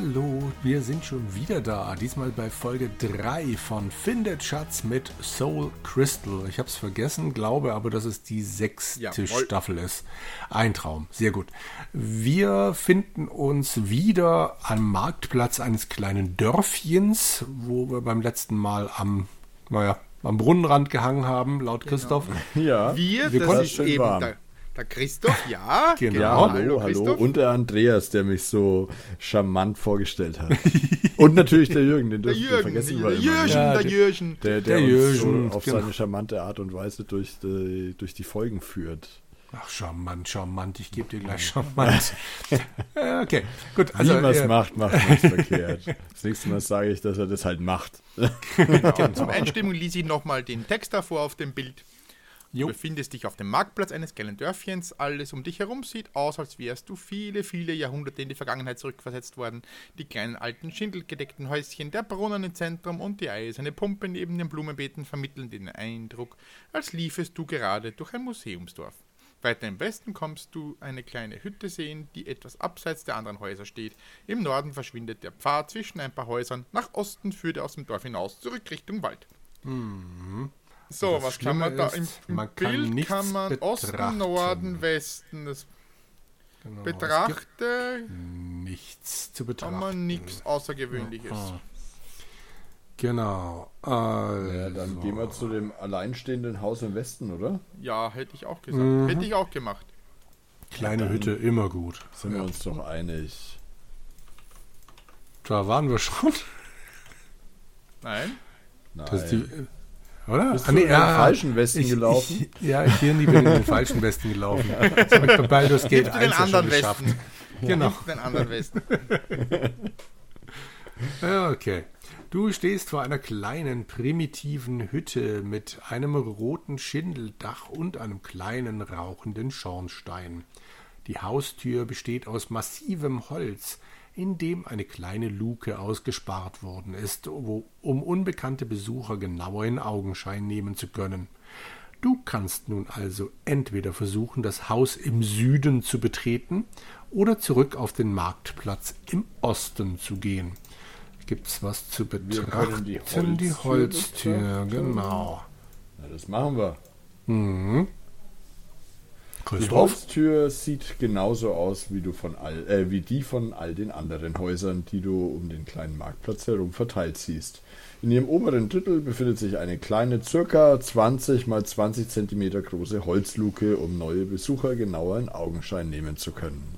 Hallo, wir sind schon wieder da. Diesmal bei Folge 3 von Findet Schatz mit Soul Crystal. Ich habe es vergessen, glaube aber, dass es die sechste Jawohl. Staffel ist. Ein Traum, sehr gut. Wir finden uns wieder am Marktplatz eines kleinen Dörfchens, wo wir beim letzten Mal am, naja, am Brunnenrand gehangen haben, laut Christoph. Ja, Wir, Wir das konnten ist eben warm. Der, Christoph, ja. Genau. ja, Hallo, hallo, hallo. Christoph. Und der Andreas, der mich so charmant vorgestellt hat. Und natürlich der Jürgen, den Der dürfen wir vergessen der Jürgen. Ja, der der- Jürgen. Der, der, Der uns Jürgen, so auf genau. seine charmante Art und Weise durch die, durch die Folgen führt. Ach, charmant, charmant, ich gebe dir gleich charmant. Äh, okay, gut. Also, Wie man es äh, macht, macht man es verkehrt. Das nächste Mal sage ich, dass er das halt macht. Genau. Zum Einstimmung ließ ich nochmal den Text davor auf dem Bild. Du Jo. befindest dich auf dem Marktplatz eines kleinen Dörfchens. Alles um dich herum sieht aus, als wärst du viele, viele Jahrhunderte in die Vergangenheit zurückversetzt worden. Die kleinen alten schindelgedeckten Häuschen, der Brunnen im Zentrum und die eiserne Pumpe neben den Blumenbeeten vermitteln den Eindruck, als liefest du gerade durch ein Museumsdorf. Weiter im Westen kommst du eine kleine Hütte sehen, die etwas abseits der anderen Häuser steht. Im Norden verschwindet der Pfad zwischen ein paar Häusern. Nach Osten führt er aus dem Dorf hinaus zurück Richtung Wald. So, Das was kann man Schlimme da im, ist, im man kann Bild? nichts kann man betrachten. Osten, Norden, Westen. Das Genau, betrachte, nichts zu kann betrachten. man nichts Außergewöhnliches. Ah. Genau. Also, Ja, dann gehen wir zu dem alleinstehenden Haus im Westen, oder? Ja, hätte ich auch gesagt. Mhm. Hätte ich auch gemacht. kleine Hütte, immer gut. Sind wir uns doch einig. Da waren wir schon. Nein? Nein. Das ist die, oder? Bist du in den falschen Westen ich, gelaufen? Ich, ja, ich bin, in den falschen Westen gelaufen. Das habe ich bei Baldur's Gate Gib dir den 1 ja schon anderen geschafft. Westen. Genau. Den anderen Westen. Ja, okay. Du stehst vor einer kleinen, primitiven Hütte mit einem roten Schindeldach und einem kleinen, rauchenden Schornstein. Die Haustür besteht aus massivem Holz, in dem eine kleine Luke ausgespart worden ist, um unbekannte Besucher genauer in Augenschein nehmen zu können. Du kannst nun also entweder versuchen, das Haus im Süden zu betreten oder zurück auf den Marktplatz im Osten zu gehen. Gibt's was zu betrachten? die Die Holztür Holztür, betrachten. genau. Na, das machen wir. Mhm. Die Christoph? Holztür sieht genauso aus wie, du von all, äh, wie die von all den anderen Häusern, die du um den kleinen Marktplatz herum verteilt siehst. In ihrem oberen Drittel befindet sich eine kleine, circa 20 mal 20 Zentimeter große Holzluke, um neue Besucher genauer in Augenschein nehmen zu können.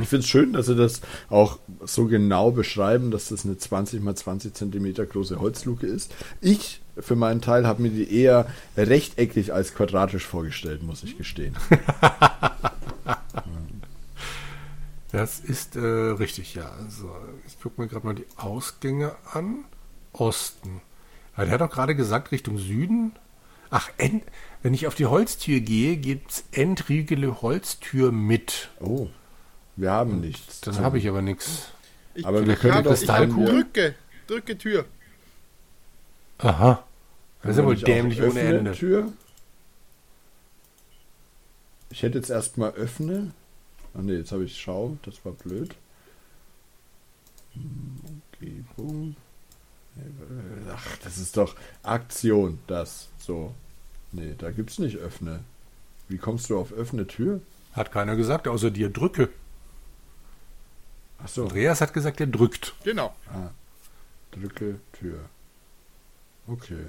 Ich finde es schön, dass sie das auch so genau beschreiben, dass das eine 20 mal 20 Zentimeter große Holzluke ist. Ich für meinen Teil habe mir die eher rechteckig als quadratisch vorgestellt, muss ich gestehen. Das ist äh, richtig, ja. Also, ich gucke mir gerade mal die Ausgänge an. Osten. Ja, der hat doch gerade gesagt, Richtung Süden. Ach, End, wenn ich auf die Holztür gehe, gibt's Endriegele Holztür mit. Oh, wir haben nichts. Dann habe ich aber nichts. Ich, Aber wir können ich hab Kristallkugel- Drücke, drücke Tür. Aha. Das ist ja wohl ich auch dämlich ohne Ende. Tür. Ich hätte jetzt erstmal öffne. Ah ne, jetzt habe ich Schau, das war blöd. Umgebung. Ach, das ist doch Aktion, das. So. Nee, da gibt's nicht öffne. Wie kommst du auf öffne Tür? Hat keiner gesagt, außer dir drücke. Ach so, Andreas hat gesagt, er drückt. Genau. drücke Tür. Okay.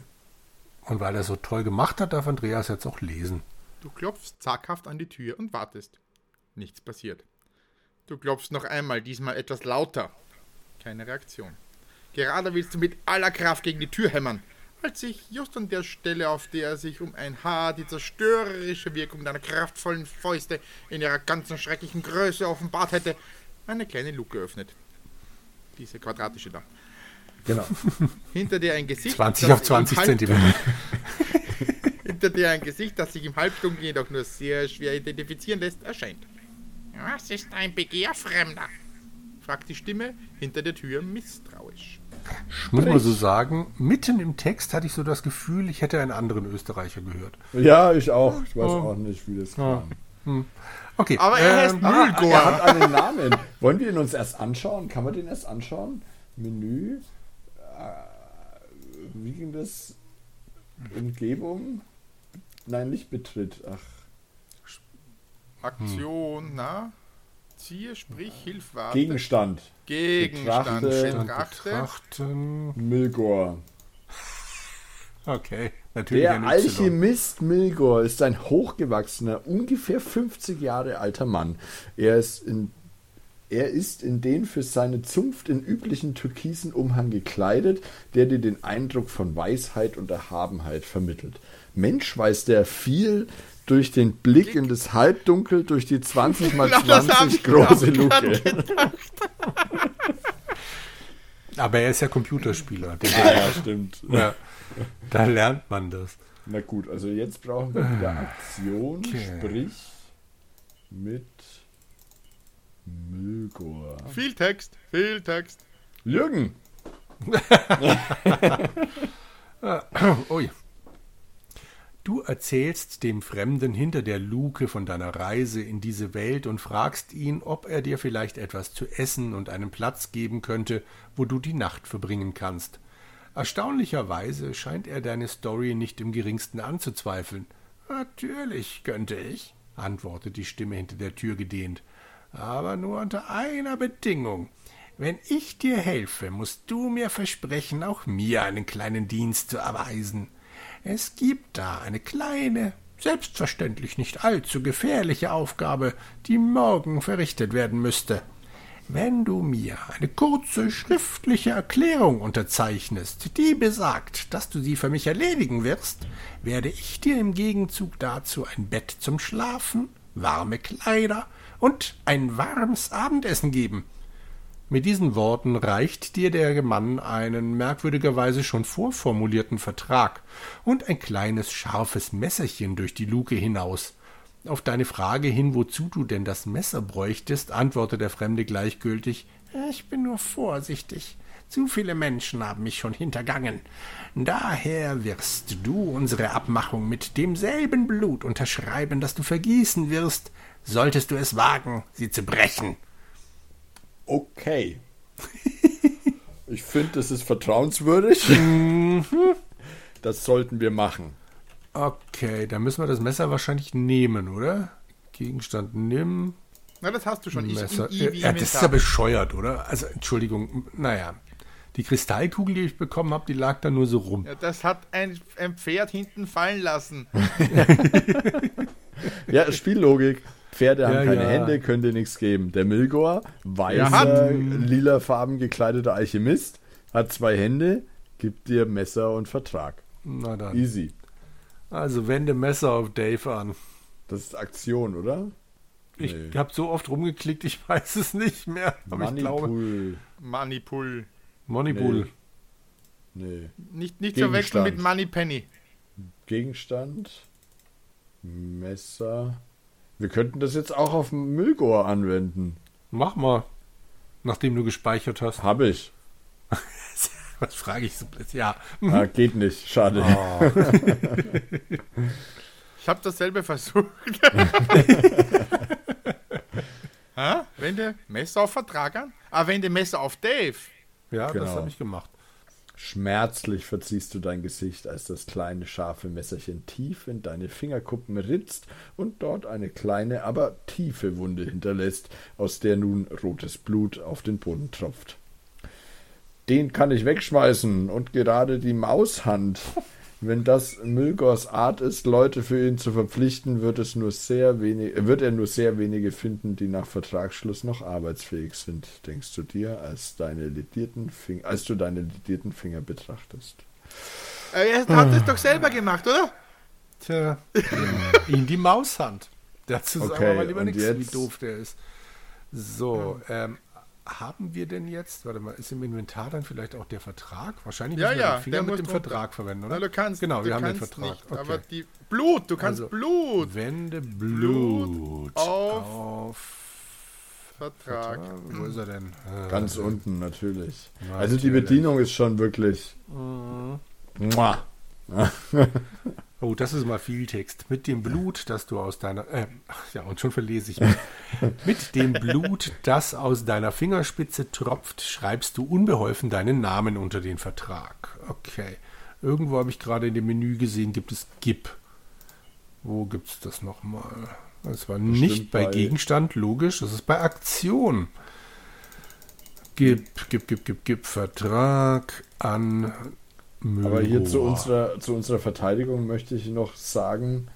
Und weil er so toll gemacht hat, darf Andreas jetzt auch lesen. Du klopfst zaghaft an die Tür und wartest. Nichts passiert. Du klopfst noch einmal, diesmal etwas lauter. Keine Reaktion. Gerade willst du mit aller Kraft gegen die Tür hämmern, als sich just an der Stelle, auf der sich um ein Haar die zerstörerische Wirkung deiner kraftvollen Fäuste in ihrer ganzen schrecklichen Größe offenbart hätte, eine kleine Luke öffnet. Diese quadratische da. Genau. Hinter dir ein Gesicht. 20 das auf 20 im Halb- Zentimeter. Hinter dir ein Gesicht, das sich im Halbdunkel jedoch nur sehr schwer identifizieren lässt, erscheint. Was ist ein Begehr, Fremder? fragt die Stimme hinter der Tür misstrauisch. Ich muss mal so sagen, mitten im Text hatte ich so das Gefühl, ich hätte einen anderen Österreicher gehört. Ja, ich auch. Ich weiß Oh. auch nicht, wie das kam. Okay. Aber er heißt ähm, Mühlgor. er hat einen Namen. Wollen wir ihn uns erst anschauen? Kann man den erst anschauen? Menü. Wie ging das? Umgebung? Nein, nicht Betritt. Ach, Aktion, na? Ziehe, sprich, hilf, warte. Gegenstand. Gegenstand. Betrachte. Betrachte. betrachten. Milgor. Okay, natürlich Der. Alchemist Milgor ist ein hochgewachsener, ungefähr 50 Jahre alter Mann. Er ist in, er ist in den für seine Zunft in üblichen türkisen Umhang gekleidet, der dir den Eindruck von Weisheit und Erhabenheit vermittelt. Mensch weiß der viel durch den Blick in das Halbdunkel durch die 20 mal Ja, das hab 20 ich große Luke. Aber er ist ja Computerspieler. Ah, ja, stimmt. ja, da lernt man das. Na gut, also jetzt brauchen wir wieder Aktion, Okay. sprich mit Milgor. Viel Text, viel Text. Jürgen! Ui. Du erzählst dem Fremden hinter der Luke von deiner Reise in diese Welt und fragst ihn, ob er dir vielleicht etwas zu essen und einen Platz geben könnte, wo du die Nacht verbringen kannst. Erstaunlicherweise scheint er deine Story nicht im geringsten anzuzweifeln. Natürlich könnte ich, antwortet die Stimme hinter der Tür gedehnt, aber nur unter einer Bedingung. Wenn ich dir helfe, musst du mir versprechen, auch mir einen kleinen Dienst zu erweisen. Es gibt da eine kleine, selbstverständlich nicht allzu gefährliche Aufgabe, die morgen verrichtet werden müsste. Wenn du mir eine kurze schriftliche Erklärung unterzeichnest, die besagt, dass du sie für mich erledigen wirst, werde ich dir im Gegenzug dazu ein Bett zum Schlafen, warme Kleider und ein warmes Abendessen geben. Mit diesen Worten reicht dir der Mann einen merkwürdigerweise schon vorformulierten Vertrag und ein kleines scharfes Messerchen durch die Luke hinaus. Auf deine Frage hin, wozu du denn das Messer bräuchtest, antwortet der Fremde gleichgültig Ich bin nur vorsichtig. Zu viele Menschen haben mich schon hintergangen. Daher wirst du unsere Abmachung mit demselben Blut unterschreiben, das du vergießen wirst, solltest du es wagen, sie zu brechen. Okay. Ich finde, das ist vertrauenswürdig. Das sollten wir machen. Okay, dann müssen wir das Messer wahrscheinlich nehmen, oder? Gegenstand nimm. Na, das hast du schon. Ich, Messer. in, ja, das ist ja bescheuert, oder? Also, Entschuldigung, naja. Die Kristallkugel, die ich bekommen habe, die lag da nur so rum. ja, das hat ein, ein Pferd hinten fallen lassen. Ja, Spiellogik. Pferde haben Ja, keine ja. Hände, könnte nichts geben. Der Milgor, weißer, lilafarben gekleideter Alchemist, hat zwei Hände, gibt dir Messer und Vertrag. Na dann. Easy. Also wende Messer auf Dave an. Das ist Aktion, oder? Ich Nee. habe so oft rumgeklickt, ich weiß es nicht mehr. Aber ich glaube. Manipul. Moneypool. Moneybull. Nee. Nicht, nicht verwechseln mit Gegenstand. Moneypenny. Gegenstand. Messer. Wir könnten das jetzt auch auf Milgor anwenden. Mach mal. Nachdem du gespeichert hast. Habe ich. Was frage ich so blöd? Ja. Ah, geht nicht. Schade. Oh, Ich habe dasselbe versucht. ha? Wende Messer auf Vertrag an? Ah, wende Messer auf Dave. ja, das Genau. habe ich gemacht. Schmerzlich verziehst du dein Gesicht, als das kleine scharfe Messerchen tief in deine Fingerkuppen ritzt und dort eine kleine, aber tiefe Wunde hinterlässt, aus der nun rotes Blut auf den Boden tropft. Den kann ich wegschmeißen und gerade die Maushand. Wenn das Milgors Art ist, Leute für ihn zu verpflichten, wird es nur sehr wenig, wird er nur sehr wenige finden, die nach Vertragsschluss noch arbeitsfähig sind, denkst du dir, als deine lidierten Finger, als du deine lidierten Finger betrachtest. Äh, Er hat es doch selber gemacht, oder? Tja. Ihn die Maushand. Dazu sagen Okay, wir mal lieber nichts, wie doof der ist. So, ähm, haben wir denn jetzt, warte mal, ist im Inventar dann vielleicht auch der Vertrag? Wahrscheinlich Ja, müssen wir ja, den Finger der mit muss dem. Vertrag verwenden, oder? Na, du kannst, Genau, du wir haben den Vertrag. Nicht, okay. Aber die Blut, du kannst Also, Blut. Wende Blut, auf auf Vertrag. Vertrag. Wo ist er denn? Äh, Ganz unten natürlich. Natürlich. Also die Bedienung ist schon wirklich. Mhm. Oh, das ist mal viel Text. Mit dem Blut, das du aus deiner. Äh, ja, und schon verlese ich mich. Mit dem Blut, das aus deiner Fingerspitze tropft, schreibst du unbeholfen deinen Namen unter den Vertrag. Okay. Irgendwo habe ich gerade in dem Menü gesehen, gibt es GIP. Wo gibt es das nochmal? Das war nicht bei, bei Gegenstand, logisch. Das ist bei Aktion. Gib, gib, gib, gib, gib Vertrag an Müllrohr. Aber hier zu unserer, zu unserer Verteidigung möchte ich noch sagen,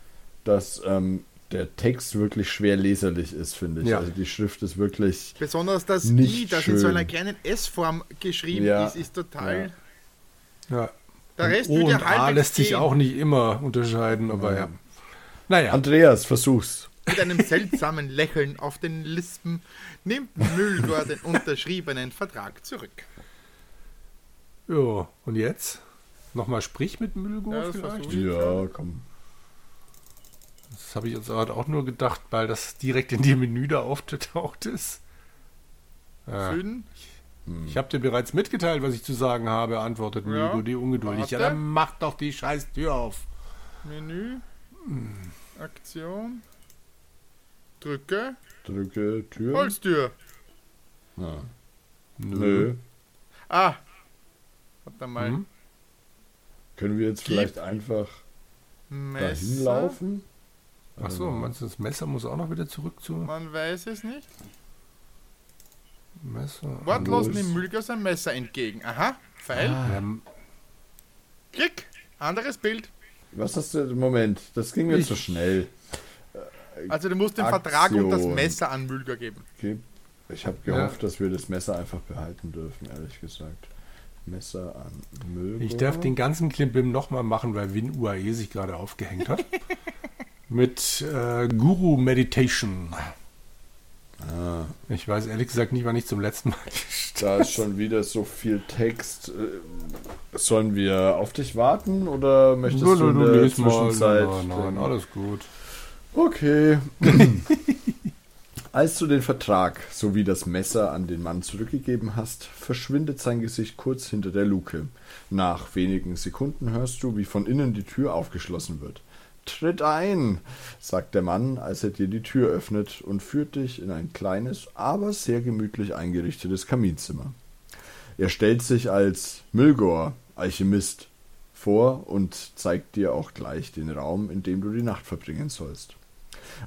dass ähm, der Text wirklich schwer leserlich ist, finde ich. Ja. Also die Schrift ist wirklich. Besonders das I, das schön. in so einer kleinen S-Form geschrieben ja. ist, ist total. Ja. ja. Der Rest o und A lässt sich auch nicht immer unterscheiden, aber ja. Naja. Andreas, versuch's. Mit einem seltsamen Lächeln auf den Lispen nimmt Müllgor den unterschriebenen Vertrag zurück. Ja, und jetzt? Nochmal sprich mit Müllgor ja, vielleicht? Ja, komm. Das habe ich jetzt gerade auch nur gedacht, weil das direkt in dem Menü da aufgetaucht ist. Ja. Fünf. Ich habe dir bereits mitgeteilt, was ich zu sagen habe, antwortet ja. Müllgor, die ungeduldig. Warte. Ja, dann mach doch die scheiß Tür auf. Menü. Aktion. Drücke. Drücke Tür. Holztür. Ja. Nö. Nö. Ah. Warte mal. Hm? Können wir jetzt vielleicht einfach Messer? dahin laufen? Achso, meinst du, das Messer muss auch noch wieder zurück zu. Man weiß es nicht. Messer. Wortlos nimmt Mülger sein Messer entgegen. Aha, Pfeil. Ah. Klick, anderes Bild. Was hast du? Moment, das ging mir zu schnell. Also du musst den Aktion. Vertrag und das Messer an Mülger geben. Ich habe gehofft, ja. dass wir das Messer einfach behalten dürfen, ehrlich gesagt. Messer an Möbel. Ich darf den ganzen Klimbim nochmal machen, weil Win UAE sich gerade aufgehängt hat. Mit äh, Guru Meditation. Ah. Ich weiß ehrlich gesagt nicht, wann ich zum letzten Mal Da ist schon wieder so viel Text. Äh, sollen wir auf dich warten oder möchtest du, du in der Zwischenzeit? Mal. Nein, nein, alles gut. Okay. Als du den Vertrag sowie das Messer an den Mann zurückgegeben hast, verschwindet sein Gesicht kurz hinter der Luke. Nach wenigen Sekunden hörst du, wie von innen die Tür aufgeschlossen wird. Tritt ein, sagt der Mann, als er dir die Tür öffnet und führt dich in ein kleines, aber sehr gemütlich eingerichtetes Kaminzimmer. Er stellt sich als Milgor, Alchemist, vor und zeigt dir auch gleich den Raum, in dem du die Nacht verbringen sollst.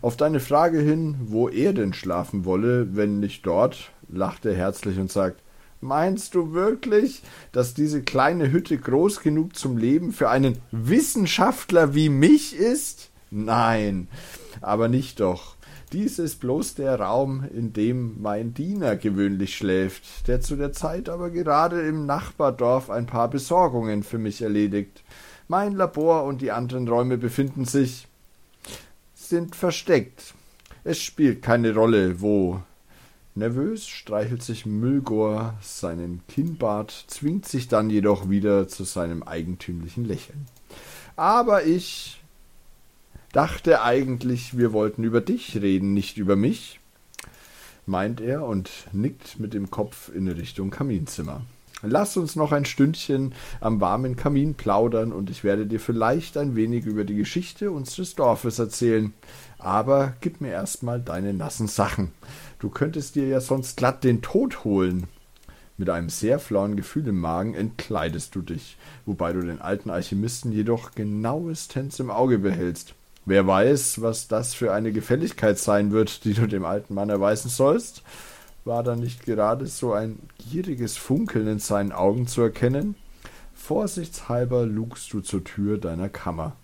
Auf deine Frage hin, wo er denn schlafen wolle, wenn nicht dort, lacht er herzlich und sagt, Meinst du wirklich, dass diese kleine Hütte groß genug zum Leben für einen Wissenschaftler wie mich ist? Nein, aber nicht doch. Dies ist bloß der Raum, in dem mein Diener gewöhnlich schläft, der zu der Zeit aber gerade im Nachbardorf ein paar Besorgungen für mich erledigt. Mein Labor und die anderen Räume befinden sich sind versteckt. Es spielt keine Rolle, wo. Nervös streichelt sich Müllgor seinen Kinnbart, zwingt sich dann jedoch wieder zu seinem eigentümlichen Lächeln. Aber ich dachte eigentlich, wir wollten über dich reden, nicht über mich, meint er und nickt mit dem Kopf in Richtung Kaminzimmer. Lass uns noch ein Stündchen am warmen Kamin plaudern und ich werde dir vielleicht ein wenig über die Geschichte unseres Dorfes erzählen. Aber gib mir erstmal deine nassen Sachen. Du könntest dir ja sonst glatt den Tod holen. Mit einem sehr flauen Gefühl im Magen entkleidest du dich, wobei du den alten Alchemisten jedoch genauestens im Auge behältst. Wer weiß, was das für eine Gefälligkeit sein wird, die du dem alten Mann erweisen sollst? War da nicht gerade so ein gieriges Funkeln in seinen Augen zu erkennen? Vorsichtshalber lugst du zur Tür deiner Kammer.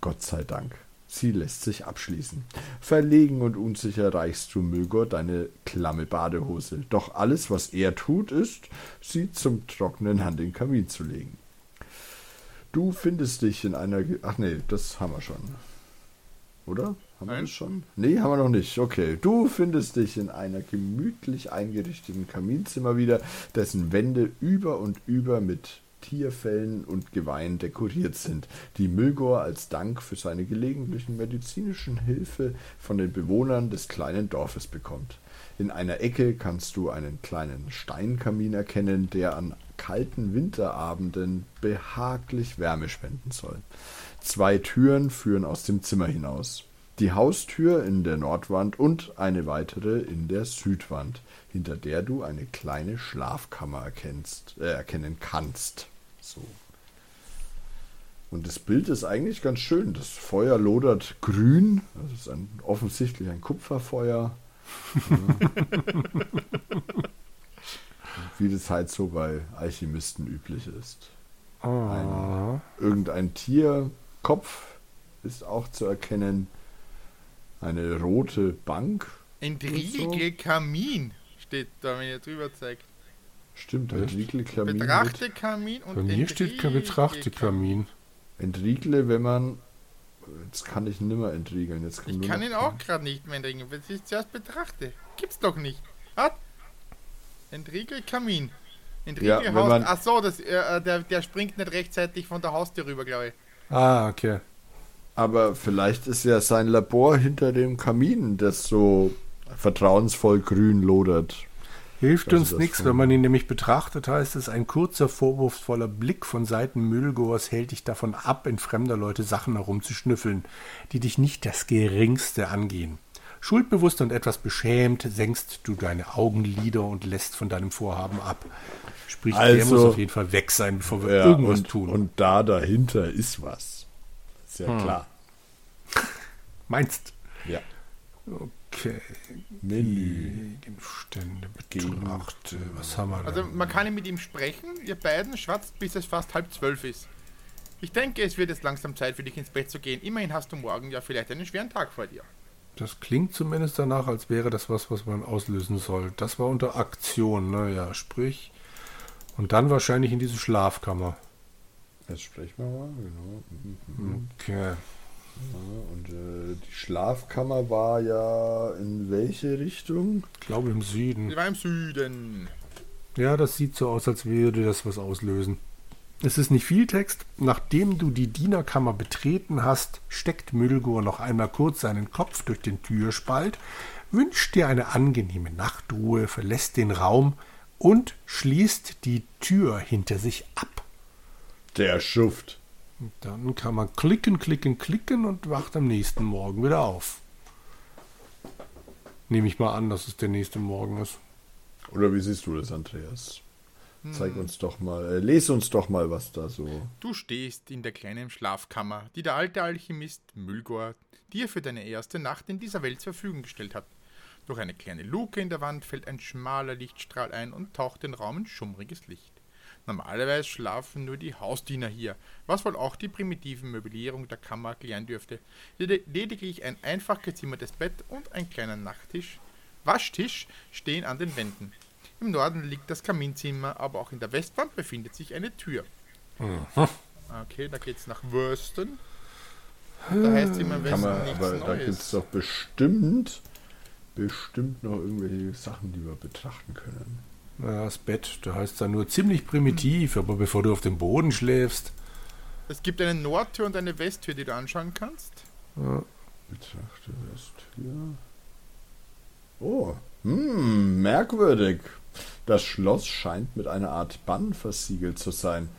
Gott sei Dank. Sie lässt sich abschließen. Verlegen und unsicher reichst du Müllgor deine klamme Badehose. Doch alles, was er tut, ist, sie zum Trocknen an den Kamin zu legen. Du findest dich in einer. Ge Ach nee, das haben wir schon. Oder? Haben Nein. wir das schon? Nee, haben wir noch nicht. Okay. Du findest dich in einer gemütlich eingerichteten Kaminzimmer wieder, dessen Wände über und über mit Tierfällen und Geweihen dekoriert sind, die Milgor als Dank für seine gelegentlichen medizinischen Hilfe von den Bewohnern des kleinen Dorfes bekommt. In einer Ecke kannst du einen kleinen Steinkamin erkennen, der an kalten Winterabenden behaglich Wärme spenden soll. Zwei Türen führen aus dem Zimmer hinaus. Die Haustür in der Nordwand und eine weitere in der Südwand, hinter der du eine kleine Schlafkammer erkennst, äh, erkennen kannst. So. Und das Bild ist eigentlich ganz schön. Das Feuer lodert grün. Das ist ein, offensichtlich ein Kupferfeuer. Wie das halt so bei Alchemisten üblich ist. Ein, irgendein Tierkopf ist auch zu erkennen. Eine rote Bank. Ein so. Riegelkamin steht da, wenn ihr drüber zeigt. Stimmt, ein? Riegelkamin. mit- Betrachte Kamin und Bei mir steht kein Betrachtekamin. Entriegle, wenn man. Jetzt kann ich nimmer entriegeln. Jetzt Ich nur kann ihn auch gerade nicht mehr entriegeln, weil ich zuerst betrachte. Gibt's doch nicht. Was? Entriegel Kamin. Entriegel Ja, wenn Haus. man- Ach so, das, äh, der, der springt nicht rechtzeitig von der Haustür rüber, glaube ich. Ah, okay. Aber vielleicht ist ja sein Labor hinter dem Kamin, das so vertrauensvoll grün lodert. Hilft Das uns nichts, wenn man ihn nämlich betrachtet, heißt es, ein kurzer, vorwurfsvoller Blick von Seiten Müllgors hält dich davon ab, in fremder Leute Sachen herumzuschnüffeln, die dich nicht das geringste angehen. Schuldbewusst und etwas beschämt senkst du deine Augenlider und lässt von deinem Vorhaben ab. Sprich, der Also- muss auf jeden Fall weg sein, bevor wir Ja, irgendwas und, tun. und da dahinter ist was. Ist ja klar. Meinst? Ja. Okay. Menü. Gegenstände, Betrachte. Was haben wir da? Also man kann mit ihm sprechen, ihr beiden schwatzt, bis es fast halb zwölf ist. Ich denke, es wird jetzt langsam Zeit für dich ins Bett zu gehen. Immerhin hast du morgen ja vielleicht einen schweren Tag vor dir. Das klingt zumindest danach, als wäre das was, was man auslösen soll. Das war unter Aktion, naja, sprich. Und dann wahrscheinlich in diese Schlafkammer. Jetzt sprechen wir mal. Genau. Mhm. Okay. Ja, und äh, die Schlafkammer war ja in welche Richtung? Ich glaube im Süden. Sie war im Süden. Ja, das sieht so aus, als würde das was auslösen. Es ist nicht viel Text. Nachdem du die Dienerkammer betreten hast, steckt Müllgor noch einmal kurz seinen Kopf durch den Türspalt, wünscht dir eine angenehme Nachtruhe, verlässt den Raum und schließt die Tür hinter sich ab. Der Schuft. Und Dann kann man klicken, klicken, klicken und wacht am nächsten Morgen wieder auf. Nehme ich mal an, dass es der nächste Morgen ist. Oder wie siehst du das, Andreas? Zeig uns doch mal, äh, les uns doch mal, was da so. Du stehst in der kleinen Schlafkammer, die der alte Alchemist Mülgor dir für deine erste Nacht in dieser Welt zur Verfügung gestellt hat. Durch eine kleine Luke in der Wand fällt ein schmaler Lichtstrahl ein und taucht den Raum in schummriges Licht. Normalerweise schlafen nur die Hausdiener hier, was wohl auch die primitive Möblierung der Kammer erklären dürfte. Led- Lediglich ein einfach gezimmertes Bett und ein kleiner Nachttisch, Waschtisch stehen an den Wänden. Im Norden liegt das Kaminzimmer, aber auch in der Westwand befindet sich eine Tür. Okay, da geht's nach Würsten. Da heißt es immer Westen man, nichts aber da gibt es Neues. doch bestimmt, bestimmt noch irgendwelche Sachen, die wir betrachten können. Das Bett, da heißt es dann nur ziemlich primitiv, aber bevor du auf dem Boden schläfst. Es gibt eine Nordtür und eine Westtür, die du anschauen kannst. Ja, Betrachte Westtür. Oh, hm, merkwürdig. Das Schloss scheint mit einer Art Bann versiegelt zu sein.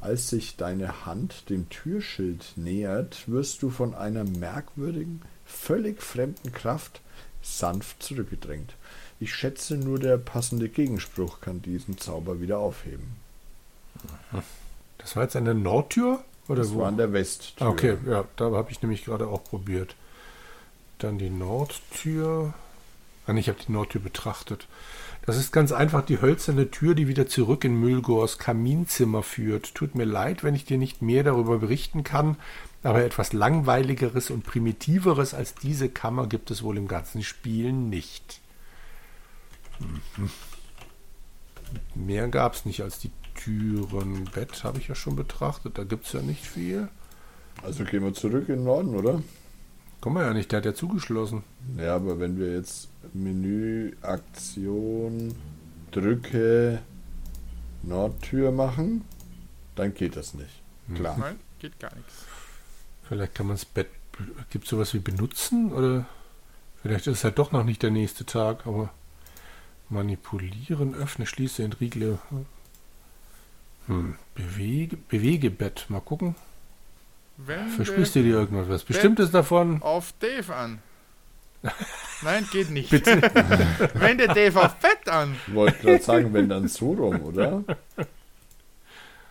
Als sich deine Hand dem Türschild nähert, wirst du von einer merkwürdigen, völlig fremden Kraft sanft zurückgedrängt. Ich schätze, nur der passende Gegenspruch kann diesen Zauber wieder aufheben. das war jetzt eine Nordtür? Oder Das wo? war an der Westtür. Okay, ja, da habe ich nämlich gerade auch probiert. Dann die Nordtür. Ah, nee, ich habe die Nordtür betrachtet. Das ist ganz einfach die hölzerne Tür, die wieder zurück in Müllgors Kaminzimmer führt. Tut mir leid, wenn ich dir nicht mehr darüber berichten kann, aber etwas langweiligeres und primitiveres als diese Kammer gibt es wohl im ganzen Spiel nicht. Mhm. Mehr gab es nicht als die Türen. Bett habe ich ja schon betrachtet, da gibt es ja nicht viel. Also gehen wir zurück in den Norden, oder? Kommen wir ja nicht, der hat ja zugeschlossen. Ja, aber wenn wir jetzt Menü, Aktion, Drücke, Nordtür machen, dann geht das nicht. Klar. Nein, geht gar nichts. Vielleicht kann man das Bett. Gibt es sowas wie benutzen? Oder vielleicht ist es halt doch noch nicht der nächste Tag, aber manipulieren, öffne, schließe, entriegle. Hm, Bewege, Bewegebett. Mal gucken. Wende Versprichst du dir irgendwas? Was Bestimmtes davon? auf Dave an. Nein, geht nicht. Bitte. Wende Dave auf Fett an. Wollte gerade sagen, wenn dann so rum, oder?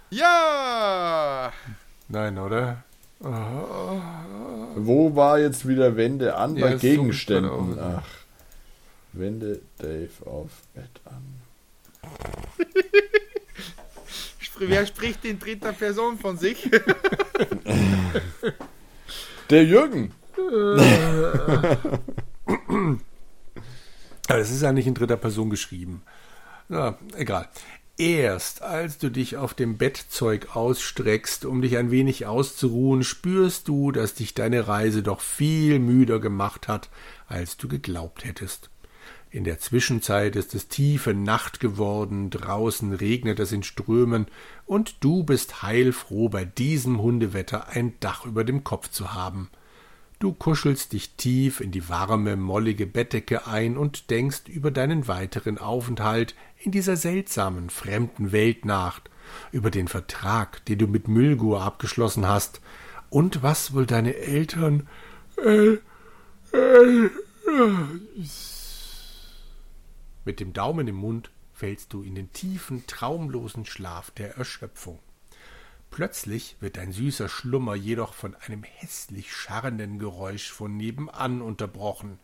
Ja! Nein, oder? Wo war jetzt wieder Wende an? Ja, Bei Gegenständen. Ach. Wende Dave auf Bett an. Wer spricht in dritter Person von sich? Der Jürgen. Aber es ist ja nicht in dritter Person geschrieben. Na, egal. Erst als du dich auf dem Bettzeug ausstreckst, um dich ein wenig auszuruhen, spürst du, dass dich deine Reise doch viel müder gemacht hat, als du geglaubt hättest. In der Zwischenzeit ist es tiefe Nacht geworden, draußen regnet es in Strömen, und du bist heilfroh, bei diesem Hundewetter ein Dach über dem Kopf zu haben. Du kuschelst dich tief in die warme, mollige Bettdecke ein und denkst über deinen weiteren Aufenthalt in dieser seltsamen, fremden Welt nach, über den Vertrag, den du mit Mülgur abgeschlossen hast, und was wohl deine Eltern. Äh, äh, mit dem Daumen im Mund fällst du in den tiefen, traumlosen Schlaf der Erschöpfung. Plötzlich wird dein süßer Schlummer jedoch von einem hässlich scharrenden Geräusch von nebenan unterbrochen,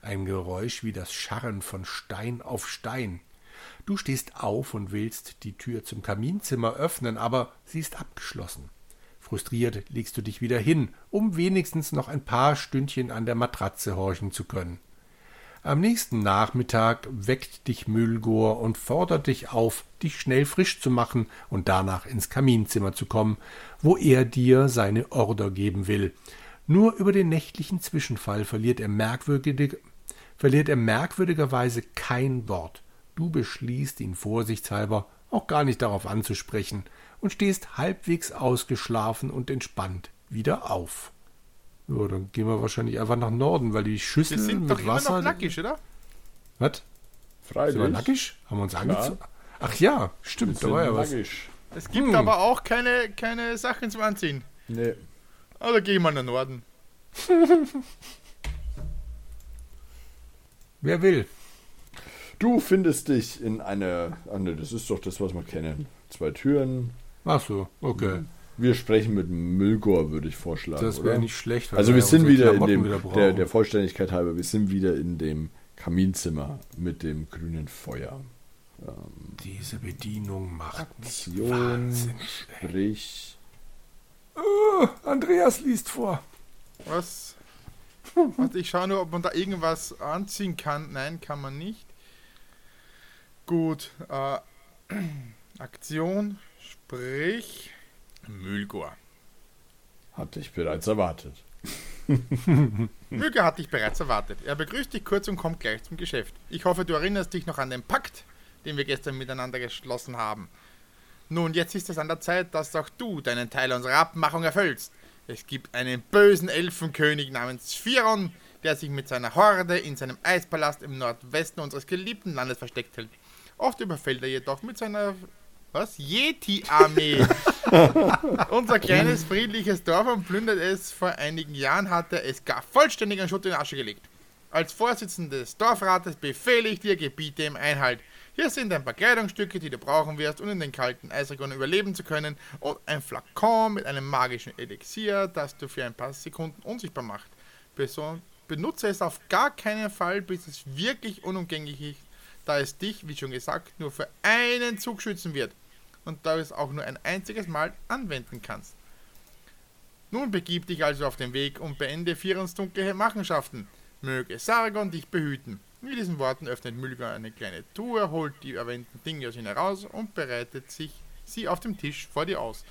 ein Geräusch wie das Scharren von Stein auf Stein. Du stehst auf und willst die Tür zum Kaminzimmer öffnen, aber sie ist abgeschlossen. Frustriert legst du dich wieder hin, um wenigstens noch ein paar Stündchen an der Matratze horchen zu können. Am nächsten Nachmittag weckt dich Mühlgor und fordert dich auf, dich schnell frisch zu machen und danach ins Kaminzimmer zu kommen, wo er dir seine Order geben will. Nur über den nächtlichen Zwischenfall verliert er, merkwürdig, verliert er merkwürdigerweise kein Wort. Du beschließt, ihn vorsichtshalber auch gar nicht darauf anzusprechen und stehst halbwegs ausgeschlafen und entspannt wieder auf. Ja, dann gehen wir wahrscheinlich einfach nach Norden, weil die Wir Schüssel sind mit doch immer Wasser. noch nackig, oder? Was? Freilich. Sind wir nackig? Haben wir uns angezogen? Ach ja, Wir stimmt, da war ja was. nackig. Es gibt Hm. aber auch keine, keine Sachen zum Anziehen. Nee. Also geh mal nach Norden. Wer will? Du findest dich in einer. Ah, ne, das ist doch das, was wir kennen. Zwei Türen. Ach so, okay. Wir sprechen mit Müllgor, würde ich vorschlagen. Das wäre nicht schlecht. Also wir sind wieder in dem, wieder der, der Vollständigkeit halber, wir sind wieder in dem Kaminzimmer mit dem grünen Feuer. Diese Bedienung macht mich Aktion, wahnsinnig. sprich. Oh, Andreas liest vor. Was? Warte, ich schaue nur, ob man da irgendwas anziehen kann. Nein, kann man nicht. Gut. Äh, Aktion, sprich. Mühlgor. Hatte ich bereits erwartet. Mühlgor hat dich bereits erwartet. Er begrüßt dich kurz und kommt gleich zum Geschäft. Ich hoffe, du erinnerst dich noch an den Pakt, den wir gestern miteinander geschlossen haben. Nun, jetzt ist es an der Zeit, dass auch du deinen Teil unserer Abmachung erfüllst. Es gibt einen bösen Elfenkönig namens Phiron, der sich mit seiner Horde in seinem Eispalast im Nordwesten unseres geliebten Landes versteckt hält. Oft überfällt er jedoch mit seiner was? Yeti-Armee unser kleines friedliches Dorf und plündert es. Vor einigen Jahren hat er es gar vollständig an Schutt in Asche gelegt. Als Vorsitzender des Dorfrates befehle ich dir, gebiete ihm Einhalt. Hier sind ein paar Kleidungsstücke, die du brauchen wirst, um in den kalten Eisregionen überleben zu können, und ein Flakon mit einem magischen Elixier, das du für ein paar Sekunden unsichtbar macht. Benutze es auf gar keinen Fall, bis es wirklich unumgänglich ist, da es dich, wie schon gesagt, nur für einen Zug schützen wird und da du es auch nur ein einziges Mal anwenden kannst. Nun begib dich also auf den Weg und beende Firons dunkle Machenschaften. Möge Sargon dich behüten. Mit diesen Worten öffnet Mülger eine kleine Truhe, holt die erwähnten Dinge aus ihnen heraus und bereitet sich sie auf dem Tisch vor dir aus.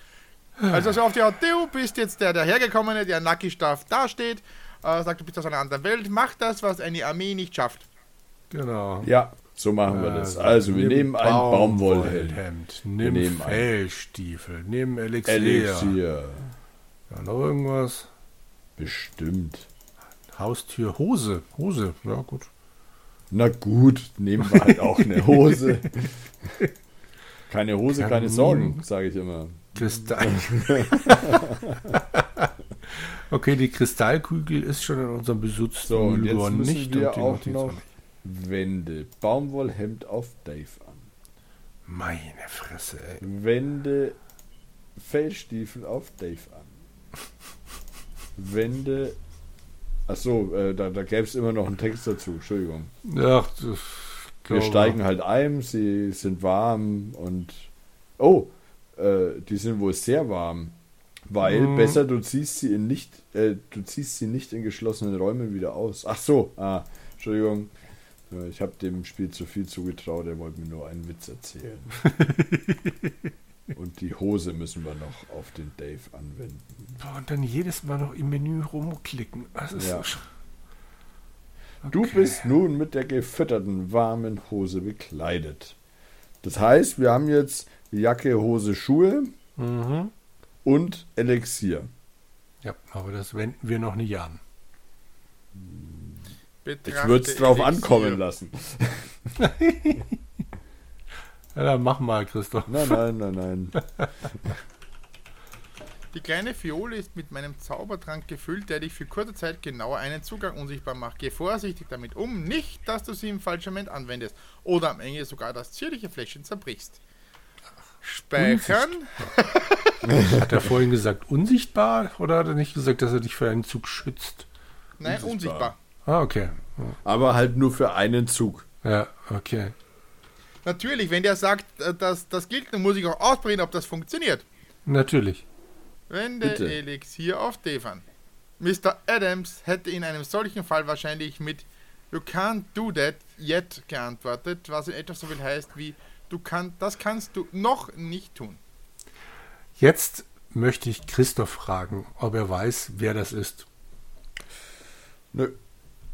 Also so auf die Art, du bist jetzt der dahergekommene, der nackig da dasteht, äh, sagt, du bist aus einer anderen Welt, mach das, was eine Armee nicht schafft. Genau. Ja, so machen wir das. Also, wir nimm nehmen ein Baumwollhemd. Nimm nehmen ein- Fellstiefel, nimm Elixier. Elixier. Ja, noch irgendwas? Bestimmt. Haustür, Hose. Hose, ja gut. Na gut, nehmen wir halt auch eine Hose. Keine Hose, keine Kamin. Sorgen, sage ich immer. Kristall. okay, die Kristallkugel ist schon in unserem Besitz. So, und jetzt müssen nicht wir auch noch Wände. Baumwollhemd auf Dave an. Meine Fresse, ey. Wände. Fellstiefel auf Dave an. Wände. Achso, äh, da, da gäbe es immer noch einen Text dazu. Entschuldigung. Ach, das Wir steigen halt ein, sie sind warm und. Oh, äh, die sind wohl sehr warm. Weil Mhm. besser, du ziehst sie in nicht, äh, du ziehst sie nicht in geschlossenen Räumen wieder aus. Ach so, ah, Entschuldigung. Äh, Ich habe dem Spiel zu viel zugetraut, er wollte mir nur einen Witz erzählen. und die Hose müssen wir noch auf den Dave anwenden. Boah, und dann jedes Mal noch im Menü rumklicken. Das ist Ja. so sch- Du Okay. bist nun mit der gefütterten, warmen Hose bekleidet. Das heißt, wir haben jetzt Jacke, Hose, Schuhe Mhm. und Elixier. Ja, aber das wenden wir noch nicht an. Ich würde es drauf Elixier. ankommen lassen. Ja, dann mach mal, Christoph. Nein, nein, nein, nein. Die kleine Fiole ist mit meinem Zaubertrank gefüllt, der dich für kurze Zeit genauer einen Zugang unsichtbar macht. Geh vorsichtig damit um, nicht, dass du sie im falschen Moment anwendest oder am Ende sogar das zierliche Fläschchen zerbrichst. Speichern. Hat er vorhin gesagt unsichtbar oder hat er nicht gesagt, dass er dich für einen Zug schützt? Nein, Unsichtbar. unsichtbar. Ah, okay. Aber halt nur für einen Zug. Ja, okay. Natürlich, wenn der sagt, äh, dass das gilt, dann muss ich auch ausprobieren, ob das funktioniert. Natürlich. Wende Bitte. Elixier auf Devan. Mr. Adams hätte in einem solchen Fall wahrscheinlich mit You can't do that yet geantwortet, was in etwa so viel heißt wie du kann, das kannst du noch nicht tun. Jetzt möchte ich Christoph fragen, ob er weiß, wer das ist. Nö.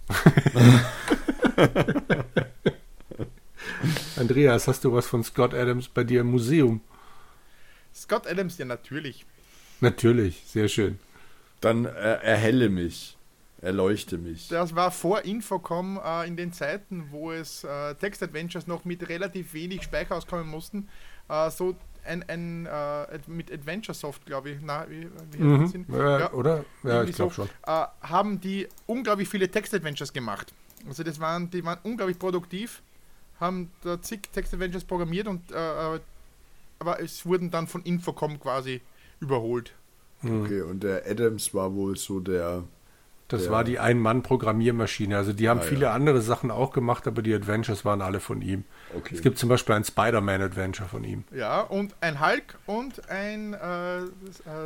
Andreas, hast du was von Scott Adams bei dir im Museum? Scott Adams, ja natürlich. Natürlich, sehr schön. Dann äh, erhelle mich. Erleuchte mich. Das war vor Infocom äh, in den Zeiten, wo es äh, Text-Adventures noch mit relativ wenig Speicher auskommen mussten. Äh, so ein, ein äh, mit Adventure Soft, glaube ich. Na, wie, wie Mhm. denn? Äh, Ja. Oder? Ja, ich glaube so, schon. Äh, haben die unglaublich viele Text-Adventures gemacht. Also das waren, die waren unglaublich produktiv, haben da zig Text-Adventures programmiert und äh, äh, aber es wurden dann von Infocom quasi überholt. Okay, und der Adams war wohl so der. Das Ja. war die Ein-Mann-Programmiermaschine. Also die haben Ah, viele ja. andere Sachen auch gemacht, aber die Adventures waren alle von ihm. Okay. Es gibt zum Beispiel ein Spider-Man-Adventure von ihm. Ja, und ein Hulk und ein äh, äh,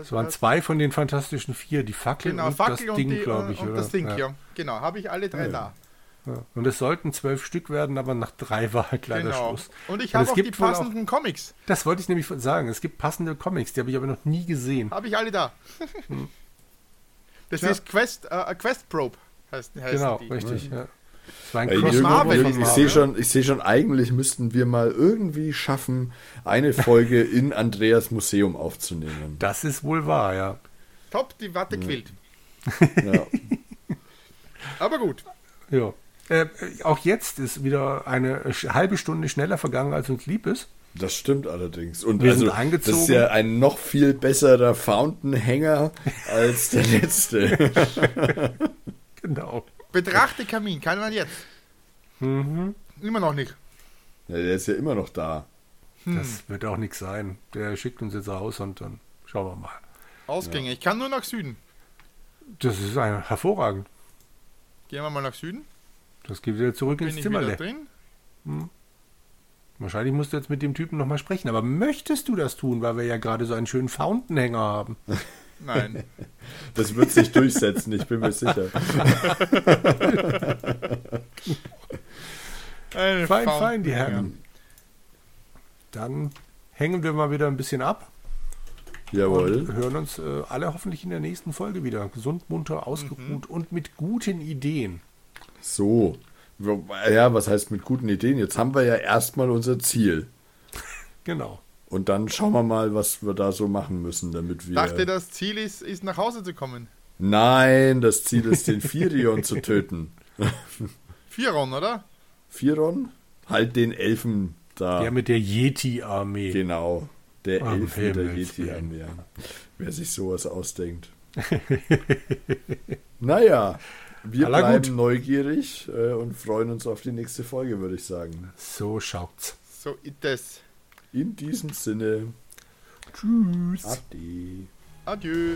Es waren zwei von den Fantastischen Vier, die Fackel genau, und Fackel das und, Ding, die, glaube ich. und oder? das Ding, ja. ja. Genau, habe ich alle drei Ja, da. Und es sollten zwölf Stück werden, aber nach drei war halt leider Genau. Schluss. Und ich habe es auch die wohl auch- passenden Comics. Das wollte ich nämlich sagen. Es gibt passende Comics, die habe ich aber noch nie gesehen. Habe ich alle da. Das Tja. ist Quest, äh, Quest Probe, heißt, heißen Genau, die. richtig. Ja. Marvel Jürgen, von ich Marvel. sehe schon, ich sehe schon, eigentlich müssten wir mal irgendwie schaffen, eine Folge in Andreas Museum aufzunehmen. Das ist wohl wahr, ja. Top, die Watte quillt. Ja. Aber gut. ja. Äh, auch jetzt ist wieder eine halbe Stunde schneller vergangen, als uns lieb ist. Das stimmt allerdings. Und Wir also, sind eingezogen. das ist ja ein noch viel besserer Fountainhänger als der letzte. Genau. Betrachte Kamin, kann man jetzt. Mhm. Immer noch nicht. ja, der ist ja immer noch da. Das wird auch nichts sein. Der schickt uns jetzt raus und dann schauen wir mal. Ausgänge. Ich kann nur nach Süden. Das ist ein, hervorragend. Gehen wir mal nach Süden. Das geht wieder zurück Bin ins ich wieder drin? Wahrscheinlich musst du jetzt mit dem Typen nochmal sprechen. Aber möchtest du das tun, weil wir ja gerade so einen schönen Fountainhänger haben? Nein. Das wird sich durchsetzen, ich bin mir sicher. Eine Fein, fein, die Herren. Dann hängen wir mal wieder ein bisschen ab und Jawohl. hören uns äh, alle hoffentlich in der nächsten Folge wieder. Gesund, munter, ausgeruht und mit guten Ideen. So. Ja, was heißt mit guten Ideen? Jetzt haben wir ja erstmal unser Ziel. Genau. Und dann schauen wir mal, was wir da so machen müssen, damit wir. dachte, das Ziel ist, ist nach Hause zu kommen. Nein, das Ziel ist, den Firion zu töten. Firon, oder? Firon? Halt den Elfen Da, Der mit der Yeti-Armee. genau. Der Am Elf mit der Yeti-Armee. Wer sich sowas ausdenkt. naja, wir Aller bleiben gut. neugierig äh, und freuen uns auf die nächste Folge, würde ich sagen. So schaut's. So ist es. In diesem Sinne, Tschüss. ade. Adieu.